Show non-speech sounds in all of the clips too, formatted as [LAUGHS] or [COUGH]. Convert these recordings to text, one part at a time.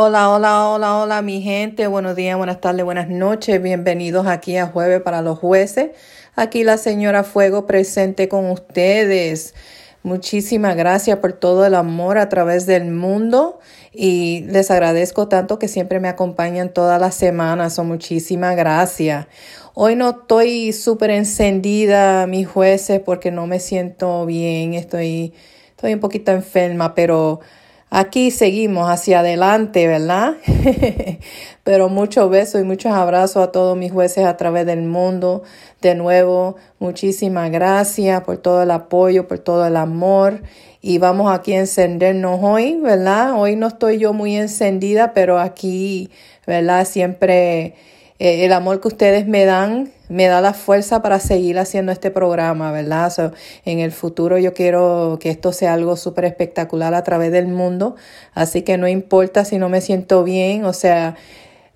Hola, hola, hola, hola, mi gente. Buenos días, buenas tardes, buenas noches. Bienvenidos aquí a Jueves para los Jueces. Aquí la señora Fuego presente con ustedes. Muchísimas gracias por todo el amor a través del mundo y les agradezco tanto que siempre me acompañan todas las semanas. So, muchísimas gracias. Hoy no estoy súper encendida, mis jueces, porque no me siento bien. Estoy, estoy un poquito enferma, pero Aquí seguimos hacia adelante, ¿verdad? [LAUGHS] Pero muchos besos y muchos abrazos a todos mis jueces a través del mundo. De nuevo, muchísimas gracias por todo el apoyo, por todo el amor. Y vamos aquí a encendernos hoy, ¿verdad? Hoy no estoy yo muy encendida, pero aquí, ¿verdad? Siempre eh, el amor que ustedes me dan me da la fuerza para seguir haciendo este programa, ¿verdad? en el futuro yo quiero que esto sea algo súper espectacular a través del mundo, así que no importa si no me siento bien, o sea,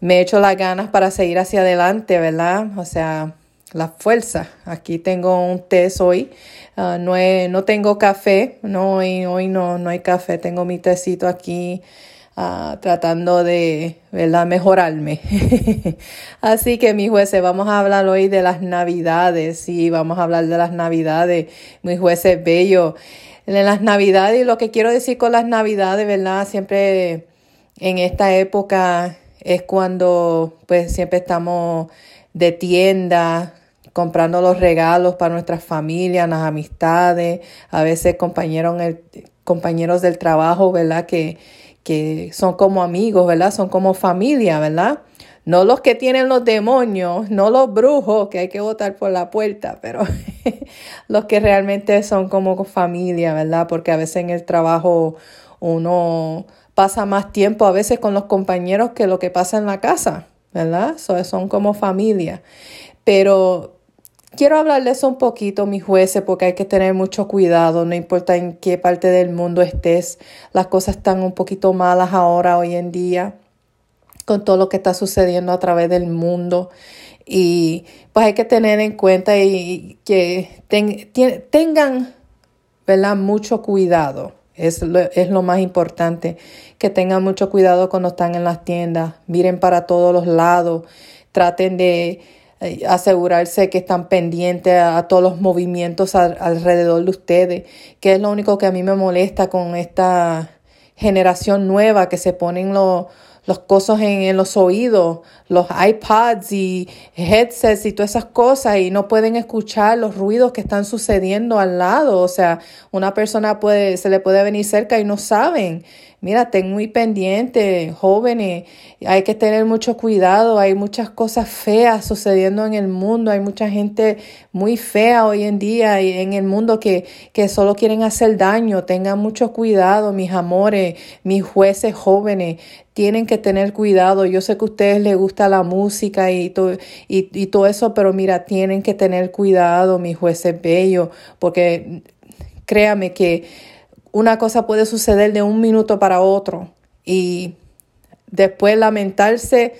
me echo las ganas para seguir hacia adelante, ¿verdad? O sea, la fuerza. Aquí tengo un té hoy. Ah, no, no tengo café, no, hoy, hoy no, no hay café, tengo mi tecito aquí Ah, tratando de ¿verdad? mejorarme. [LAUGHS] Así que mis jueces, vamos a hablar hoy de las navidades, y vamos a hablar de las navidades, mis jueces bellos. En las navidades, y lo que quiero decir con las navidades, ¿verdad? Siempre en esta época es cuando pues siempre estamos de tienda, comprando los regalos para nuestras familias, las amistades, a veces compañeros, compañeros del trabajo, ¿verdad? Que, que son como amigos, ¿verdad? Son como familia, ¿verdad? No los que tienen los demonios, no los brujos que hay que votar por la puerta, pero [LAUGHS] los que realmente son como familia, ¿verdad? Porque a veces en el trabajo uno pasa más tiempo a veces con los compañeros que lo que pasa en la casa, ¿verdad? son como familia. Pero Quiero hablarles un poquito, mis jueces, porque hay que tener mucho cuidado, no importa en qué parte del mundo estés, las cosas están un poquito malas ahora, hoy en día, con todo lo que está sucediendo a través del mundo. Y pues hay que tener en cuenta y, que tengan, ¿verdad? Mucho cuidado. Es lo, es lo más importante, que tengan mucho cuidado cuando están en las tiendas, miren para todos los lados, traten de asegurarse que están pendientes a, todos los movimientos alrededor de ustedes, que es lo único que a mí me molesta con esta generación nueva que se ponen los los cosas en, en, los oídos, los iPads y headsets y todas esas cosas y no pueden escuchar los ruidos que están sucediendo al lado. O sea, una persona puede, se le puede venir cerca y no saben. Mira, ten muy pendiente, jóvenes, hay que tener mucho cuidado, hay muchas cosas feas sucediendo en el mundo, hay mucha gente muy fea hoy en día y en el mundo que, que solo quieren hacer daño, tengan mucho cuidado, mis amores, mis jueces jóvenes, tienen que tener cuidado. Yo sé que a ustedes les gusta la música y, todo, y todo eso, pero mira, tienen que tener cuidado, mis jueces bellos, porque créame que una cosa puede suceder de un minuto para otro y después lamentarse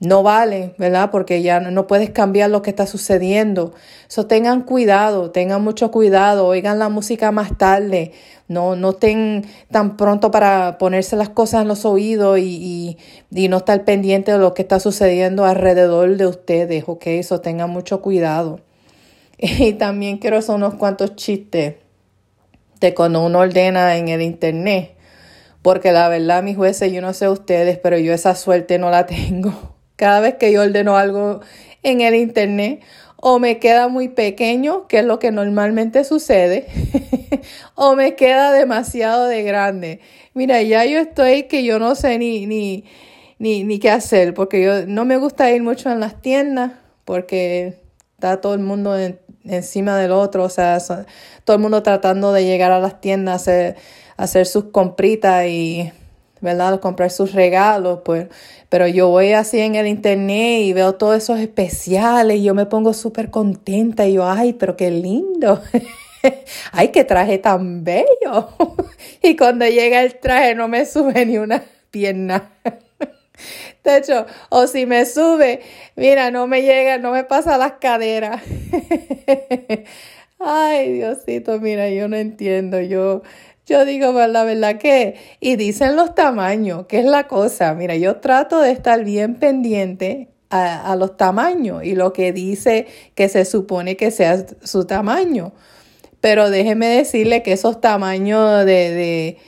no vale, ¿verdad? Porque ya no puedes cambiar lo que está sucediendo. So, tengan cuidado, tengan mucho cuidado, oigan la música más tarde, no, no estén tan pronto para ponerse las cosas en los oídos y, y, no estar pendiente de lo que está sucediendo alrededor de ustedes, ¿ok? Eso tengan mucho cuidado. [LAUGHS] Y también quiero hacer unos cuantos chistes de cuando uno ordena en el internet. Porque la verdad, mis jueces, yo no sé ustedes, pero yo esa suerte no la [LAUGHS] tengo. Cada vez que yo ordeno algo en el internet, o me queda muy pequeño, que es lo que normalmente sucede, [LAUGHS] o me queda demasiado de grande. Mira, ya yo estoy que yo no sé ni, ni, ni, ni qué hacer, porque yo no me gusta ir mucho en las tiendas, porque está todo el mundo en, encima del otro, o sea, todo el mundo tratando de llegar a las tiendas, a hacer, sus compritas y, ¿verdad? Comprar sus regalos, pues, pero yo voy así en el internet y veo todos esos especiales y yo me pongo súper contenta y yo, ay, pero qué lindo. [LAUGHS] ay, qué traje tan bello. [LAUGHS] y cuando llega el traje no me sube ni una pierna. De hecho, o si me sube, mira, no me llega, no me pasa las caderas. [LAUGHS] Ay, Diosito, mira, yo no entiendo. Yo, yo digo, pues la verdad que, y dicen los tamaños, que es la cosa. Mira, yo trato de estar bien pendiente a, los tamaños y lo que dice que se supone que sea su tamaño. Pero déjeme decirle que esos tamaños de, de,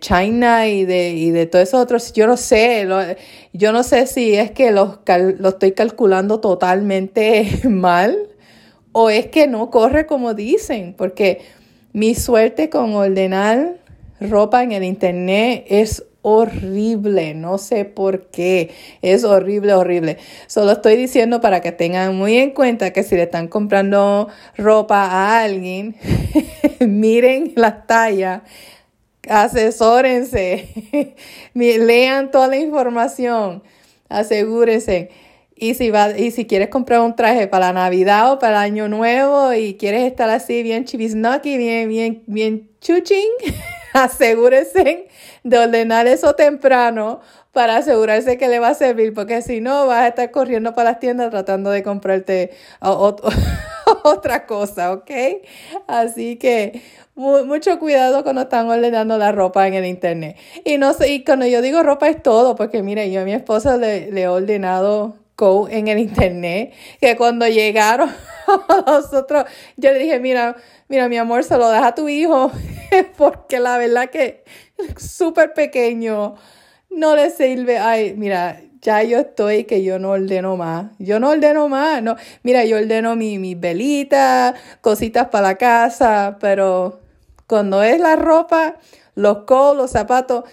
China y de, y de todos esos otros, yo no sé, yo no sé si es que los, lo estoy calculando totalmente [LAUGHS] mal o es que no corre como dicen, porque mi suerte con ordenar ropa en el internet es horrible, no sé por qué, es horrible, horrible. Solo estoy diciendo para que tengan muy en cuenta que si le están comprando ropa a alguien, [LAUGHS] miren la talla, asesórense, [LAUGHS] lean toda la información, asegúrense. Y si, va, y si quieres comprar un traje para Navidad o para el Año Nuevo y quieres estar así bien chivisnoki, bien, bien, bien chuching, [LAUGHS] asegúrese de ordenar eso temprano para asegurarse que le va a servir, porque si no vas a estar corriendo para las tiendas tratando de comprarte [LAUGHS] otra cosa, ¿ok? Así que mucho cuidado cuando están ordenando la ropa en el internet. Y no sé, y cuando yo digo ropa es todo, porque mire, yo a mi esposa le, le he ordenado en el internet, que cuando llegaron [LAUGHS] nosotros, yo le dije, mira, mira, mi amor, se lo deja a tu hijo, [LAUGHS] porque la verdad que súper pequeño, no le sirve, ay, mira, ya yo estoy que yo no ordeno más. Yo no ordeno más. No, mira, yo ordeno mi, mi velita, cositas para la casa, pero cuando es la ropa, los codos, los zapatos.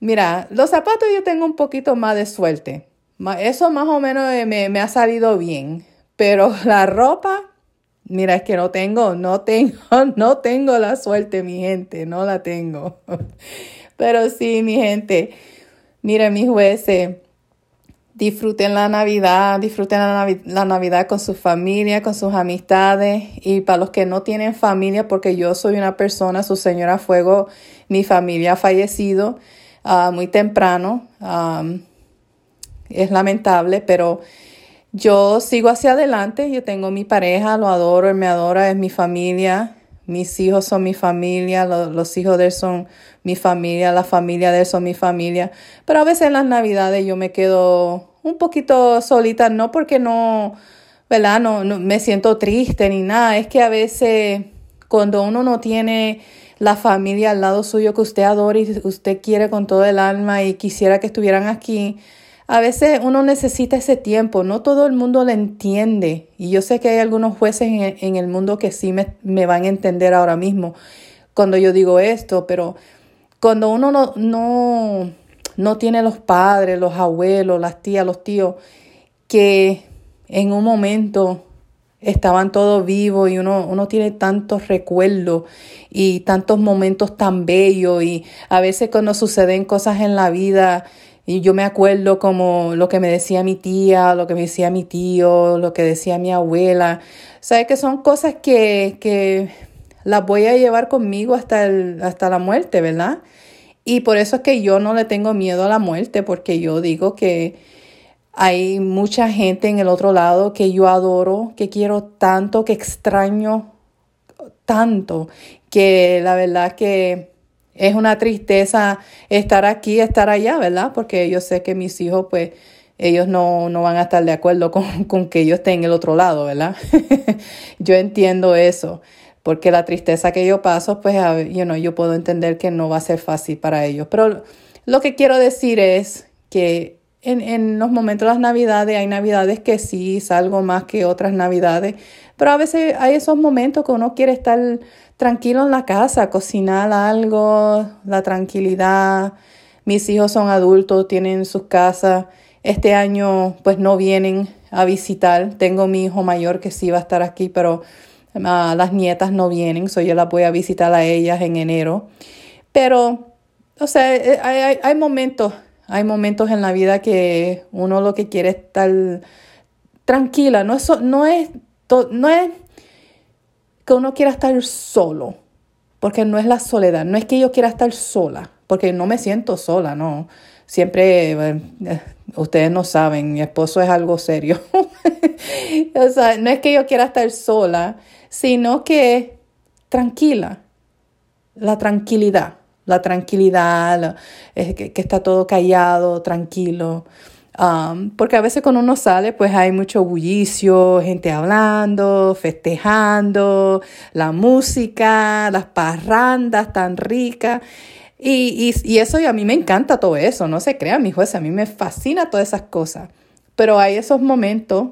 Mira, los zapatos yo tengo un poquito más de suerte. Eso más o menos eh, me, ha salido bien. Pero [LAUGHS] la ropa, mira, es que no tengo, no tengo, [LAUGHS] no tengo la suerte, mi gente, no la tengo. [LAUGHS] Pero sí, mi gente, miren, mis jueces, disfruten la Navidad, disfruten la, Navidad con su familia, con sus amistades. Y para los que no tienen familia, porque yo soy una persona, su señora Fuego, mi familia ha fallecido ah, muy temprano es lamentable, pero yo sigo hacia adelante, yo tengo mi pareja, lo adoro, él me adora, es mi familia, mis hijos son mi familia, los hijos de él son mi familia, la familia de él son mi familia, pero a veces en las navidades yo me quedo un poquito solita, no porque no, ¿verdad? No, no me siento triste ni nada, es que a veces cuando uno no tiene la familia al lado suyo que usted adora y usted quiere con todo el alma y quisiera que estuvieran aquí, a veces uno necesita ese tiempo, no todo el mundo lo entiende. Y yo sé que hay algunos jueces en, el mundo que sí me, me, van a entender ahora mismo cuando yo digo esto, pero cuando uno no, no, no tiene los padres, los abuelos, las tías, los tíos, que en un momento estaban todos vivos y uno, uno tiene tantos recuerdos y tantos momentos tan bellos y a veces cuando suceden cosas en la vida y yo me acuerdo como lo que me decía mi tía, lo que me decía mi tío, lo que decía mi abuela. ¿Sabes que son cosas que, que las voy a llevar conmigo hasta, el, hasta la muerte, ¿verdad? Y por eso es que yo no le tengo miedo a la muerte, porque yo digo que hay mucha gente en el otro lado que yo adoro, que quiero tanto, que extraño tanto, que la verdad que es una tristeza estar aquí, estar allá, ¿verdad? Porque yo sé que mis hijos, pues, ellos no, van a estar de acuerdo con, que yo esté en el otro lado, ¿verdad? [LAUGHS] yo entiendo eso, porque la tristeza que yo paso, pues, you know, yo puedo entender que no va a ser fácil para ellos. Pero lo que quiero decir es que en, en los momentos de las navidades, hay navidades que sí salgo más que otras navidades, pero a veces hay esos momentos que uno quiere estar tranquilo en la casa, cocinar algo, la tranquilidad. Mis hijos son adultos, tienen sus casas. Este año pues no vienen a visitar. Tengo mi hijo mayor que sí va a estar aquí, pero ah, las nietas no vienen, so yo las voy a visitar a ellas en enero. Pero, o sea, eh, hay, hay momentos, hay momentos en la vida que uno lo que quiere es estar tranquila. No es, no es, no es que uno quiera estar solo, porque no es la soledad, no es que yo quiera estar sola, porque no me siento sola, no. Siempre, eh, ustedes no saben, mi esposo es algo serio. [LAUGHS] o sea, no es que yo quiera estar sola, sino que tranquila. la tranquilidad, la tranquilidad, que, está todo callado, tranquilo. Um, porque a veces cuando uno sale, pues hay mucho bullicio, gente hablando, festejando, la música, las parrandas tan ricas. Y, y, y, eso, y a mí me encanta todo eso, no se crean, mi juez, a mí me fascina todas esas cosas. Pero hay esos momentos,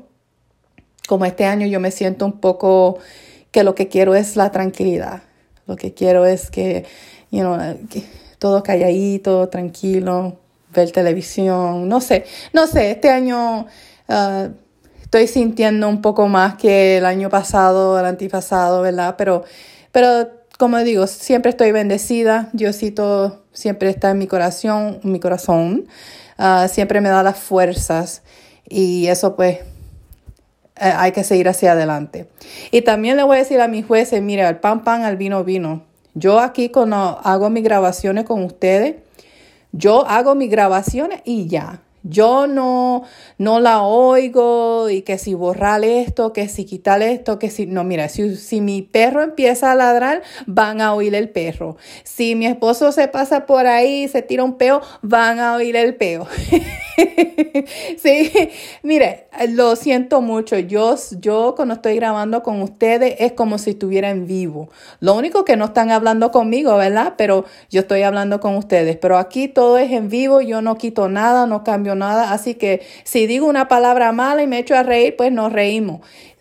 como este año yo me siento un poco que lo que quiero es la tranquilidad. Lo que quiero es que, you know, que todo calladito, tranquilo, ver televisión, no sé, no sé, este año uh, estoy sintiendo un poco más que el año pasado, el antipasado, ¿verdad? Pero, pero como digo, siempre estoy bendecida. Diosito siempre está en mi corazón, mi corazón. Ah, siempre me da las fuerzas y eso pues eh, hay que seguir hacia adelante. Y también le voy a decir a mis jueces, mire, al pan pan, al vino vino. Yo aquí cuando hago mis grabaciones con ustedes, yo hago mis grabaciones y ya. Yo no, no la oigo y que si borrar esto, que si quitar esto, que si... No, mira, si, si mi perro empieza a ladrar, van a oír el perro. Si mi esposo se pasa por ahí y se tira un peo, van a oír el peo. [LAUGHS] [LAUGHS] sí, mire, lo siento mucho. Yo, yo cuando estoy grabando con ustedes es como si estuviera en vivo. Lo único que no están hablando conmigo, ¿verdad? Pero yo estoy hablando con ustedes. Pero aquí todo es en vivo, yo no quito nada, no cambio nada. Así que si digo una palabra mala y me echo a reír, pues nos reímos.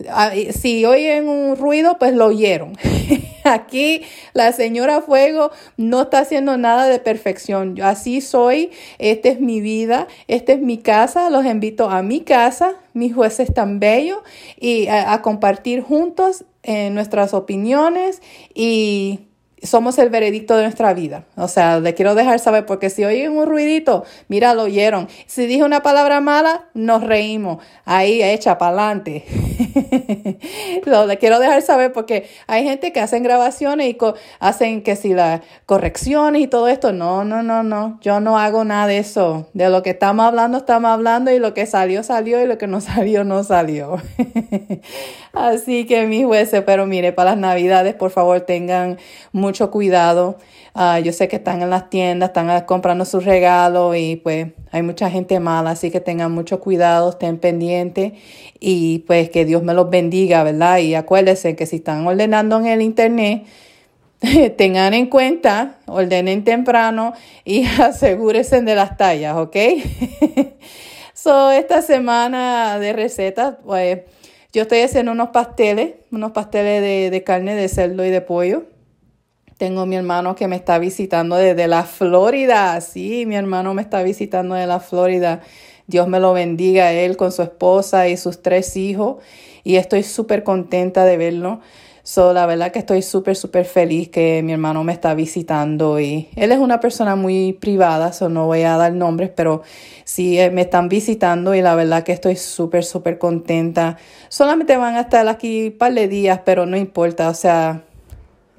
Ah, si oyen un ruido, pues lo oyeron. [LAUGHS] Aquí la señora Fuego no está haciendo nada de perfección. Así soy, esta es mi vida, esta es mi casa. Los invito a mi casa, mis jueces tan bellos, y a, a compartir juntos eh, nuestras opiniones y somos el veredicto de nuestra vida. O sea, le quiero dejar saber, porque si oyen un ruidito, mira, lo oyeron. Si dije una palabra mala, nos reímos. Ahí, echa para adelante. [LAUGHS] [LAUGHS] le quiero dejar saber porque hay gente que hacen grabaciones y hacen que si las correcciones y todo esto. No, no, no, no. Yo no hago nada de eso. De lo que estamos hablando, estamos hablando y lo que salió, salió y lo que no [LAUGHS] salió, no salió. [LAUGHS] Así que mis jueces, pero mire, para las navidades, por favor, tengan mucho cuidado. Ah, yo sé que están en las tiendas, están comprando sus regalos y pues hay mucha gente mala, así que tengan mucho cuidado, estén pendientes y pues que Dios me los bendiga, ¿verdad? Y acuérdense que si están ordenando en el internet, [LAUGHS] tengan en cuenta, ordenen temprano y [LAUGHS] asegúrense de las tallas, ¿ok? [LAUGHS] so, esta semana de recetas, pues yo estoy haciendo unos pasteles, unos pasteles de, carne de cerdo y de pollo. Tengo mi hermano que me está visitando desde la Florida. Sí, mi hermano me está visitando de la Florida. Dios me lo bendiga a él con su esposa y sus tres hijos. Y estoy súper contenta de verlo. So, la verdad que estoy súper, súper feliz que mi hermano me está visitando y él es una persona muy privada, so no voy a dar nombres, pero sí eh, me están visitando y la verdad que estoy súper, súper contenta. Solamente van a estar aquí un par de días, pero no importa, o sea,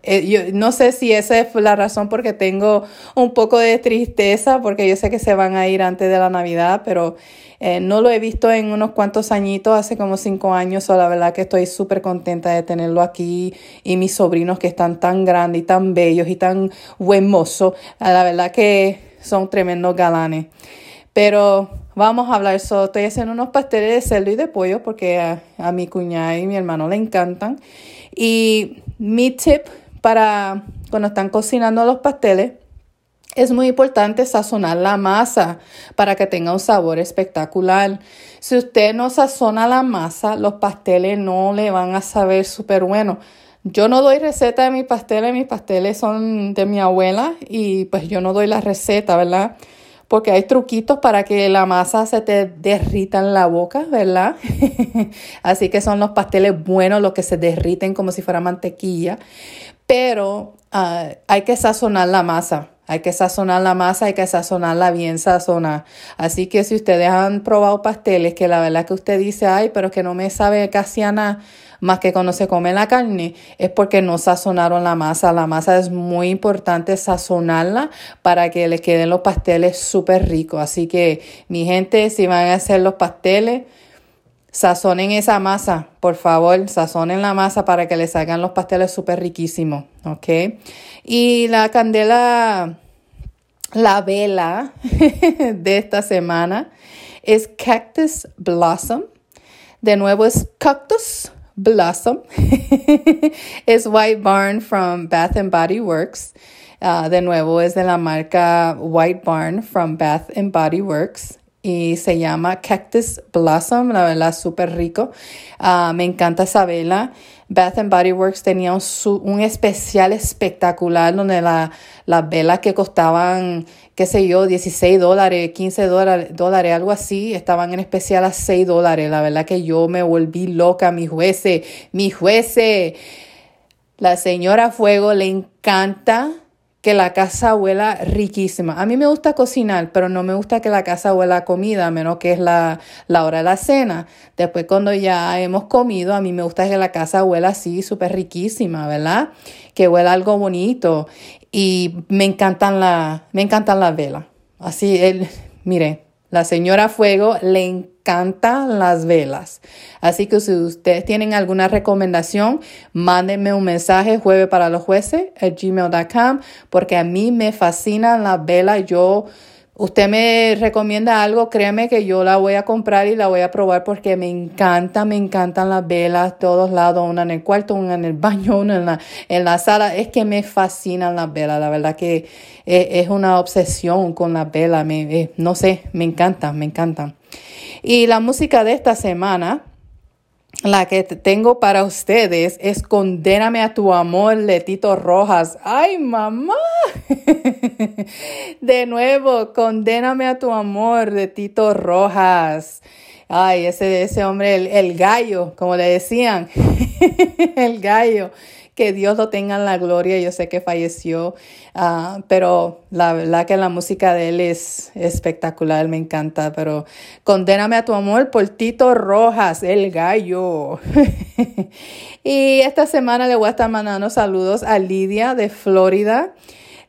eh, yo no sé si esa es la razón porque tengo un poco de tristeza porque yo sé que se van a ir antes de la Navidad, pero eh, no lo he visto en unos cuantos añitos, hace como cinco años, o la verdad que estoy súper contenta de tenerlo aquí y mis sobrinos que están tan grandes y tan bellos y tan buen la verdad que son tremendos galanes. Pero vamos a hablar, so, estoy haciendo unos pasteles de cerdo y de pollo porque a, a mi cuñada y mi hermano le encantan. Y mi tip para cuando están cocinando los pasteles, es muy importante sazonar la masa para que tenga un sabor espectacular. Si usted no sazona la masa, los pasteles no le van a saber súper bueno. Yo no doy receta de mis pasteles, mis pasteles son de mi abuela y pues yo no doy la receta, ¿verdad? Porque hay truquitos para que la masa se te derrita en la boca, ¿verdad? [LAUGHS] Así que son los pasteles buenos, los que se derriten como si fuera mantequilla pero ah, hay que sazonar la masa. Hay que sazonar la masa, hay que sazonarla bien sazonada. Así que si ustedes han probado pasteles que la verdad que usted dice, ay, pero que no me sabe casi a nada más que cuando se come la carne, es porque no sazonaron la masa. La masa es muy importante sazonarla para que les queden los pasteles súper ricos. Así que mi gente, si van a hacer los pasteles, sazonen esa masa, por favor, sazonen la masa para que le salgan los pasteles súper riquísimos, ¿ok? Y la candela, la vela [LAUGHS] de esta semana es Cactus Blossom. De nuevo es Cactus Blossom. [LAUGHS] es White Barn from Bath and Body Works. Ah, de nuevo es de la marca White Barn from Bath and Body Works y se llama Cactus Blossom, la verdad súper rico. Ah, me encanta esa vela. Bath and Body Works tenía un, especial espectacular donde las velas que costaban, qué sé yo, 16 dólares, 15 dólares, dólares, algo así, estaban en especial a 6 dólares. La verdad que yo me volví loca, mi juece, mi juece. La señora Fuego le encanta que la casa huela riquísima. A mí me gusta cocinar, pero no me gusta que la casa huela a comida, a menos que es la, la hora de la cena. Después cuando ya hemos comido, a mí me gusta que la casa huela así, súper riquísima, ¿verdad? Que huela algo bonito. Y me encantan, la, me encantan las velas. Así, el, mire, la señora Fuego le encantan las velas. Así que si ustedes tienen alguna recomendación, mándenme un mensaje jueves para los jueces gmail.com porque a mí me fascinan las velas. Yo usted me recomienda algo, créeme que yo la voy a comprar y la voy a probar porque me encanta, me encantan las velas, todos lados, una en el cuarto, una en el baño, [LAUGHS] una en la, en la sala. Es que me fascinan las velas, la verdad que es, una obsesión con las velas, me, eh, no sé, me encantan, me encantan. Y la música de esta semana la que tengo para ustedes es Condéname a tu amor de Tito Rojas. ¡Ay, mamá! [LAUGHS] de nuevo, Condéname a tu amor de Tito Rojas. Ay, ese, ese hombre, el, el gallo, como le decían, [LAUGHS] el gallo que Dios lo tenga en la gloria. Yo sé que falleció, ah, pero la verdad que la música de él es espectacular, me encanta. Pero condéname a tu amor por Tito Rojas, el gallo. [LAUGHS] y esta semana le voy a estar mandando saludos a Lidia de Florida.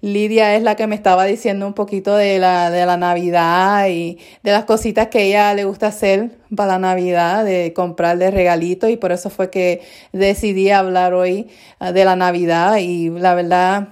Lidia es la que me estaba diciendo un poquito de la, de la Navidad y de las cositas que ella le gusta hacer para la Navidad, de comprarle regalitos y por eso fue que decidí hablar hoy ah, de la Navidad y la verdad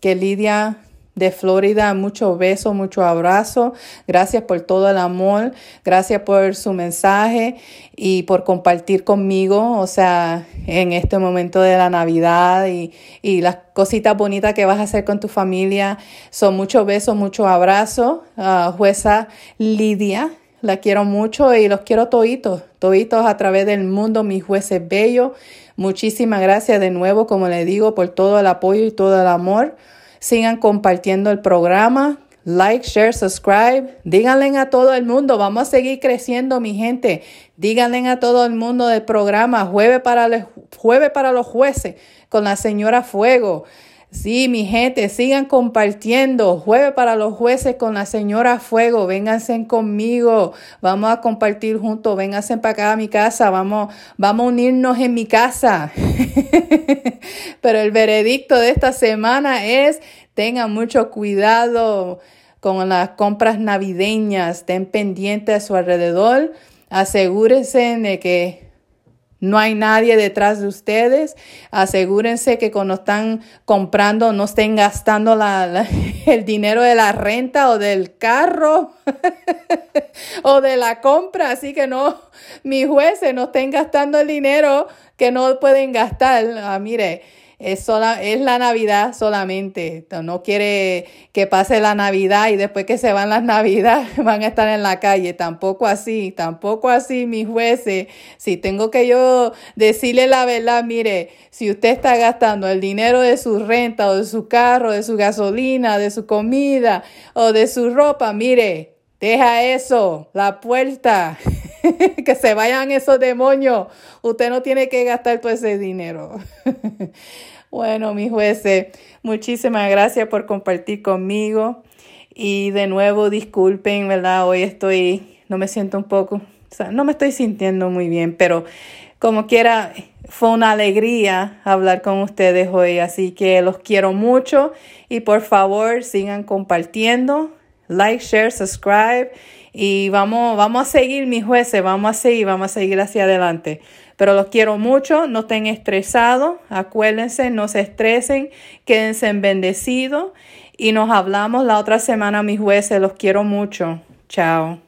que Lidia de Florida. Mucho beso, mucho abrazo. Gracias por todo el amor. Gracias por su mensaje y por compartir conmigo, o sea, en este momento de la Navidad y, y las cositas bonitas que vas a hacer con tu familia. Son muchos besos, mucho abrazo. Uh, jueza Lidia. La quiero mucho y los quiero toditos, toditos a través del mundo, mis jueces bellos. Muchísimas gracias de nuevo, como le digo, por todo el apoyo y todo el amor. Sigan compartiendo el programa. Like, share, subscribe. Díganle a todo el mundo. Vamos a seguir creciendo, mi gente. Díganle a todo el mundo del programa. Jueves para, para los jueces con la señora Fuego. Sí, mi gente, sigan compartiendo. Jueves para los jueces con la señora Fuego. Vénganse conmigo. Vamos a compartir juntos. Vénganse para acá a mi casa. Vamos, vamos a unirnos en mi casa. [LAUGHS] Pero el veredicto de esta semana es tengan mucho cuidado con las compras navideñas. Estén pendientes a su alrededor. Asegúrense de que no hay nadie detrás de ustedes. Asegúrense que cuando están comprando no estén gastando [LAUGHS] el dinero de la renta o del carro [LAUGHS] o de la compra. Así que no, mis jueces no estén gastando el dinero que no pueden gastar. Ah, mire, es, sola, es la Navidad solamente. No quiere que pase la Navidad y después que se van las Navidades [LAUGHS] van a estar en la calle. Tampoco así, tampoco así, mis jueces. Si tengo que yo decirle la verdad, mire, si usted está gastando el dinero de su renta o de su carro, de su gasolina, de su comida o de su ropa, mire, deja eso, la puerta. [LAUGHS] [LAUGHS] que se vayan esos demonios. Usted no tiene que gastar todo ese dinero. [LAUGHS] bueno, mis jueces, muchísimas gracias por compartir conmigo. Y de nuevo, disculpen, ¿verdad? Hoy estoy, no me siento un poco, o sea, no me estoy sintiendo muy bien, pero como quiera, fue una alegría hablar con ustedes hoy. Así que los quiero mucho y por favor sigan compartiendo, like, share, subscribe Y vamos, vamos a seguir, mis jueces, vamos a seguir, vamos a seguir hacia adelante. Pero los quiero mucho, no estén estresados, acuérdense, no se estresen, quédense bendecidos y nos hablamos la otra semana, mis jueces, los quiero mucho. Chao.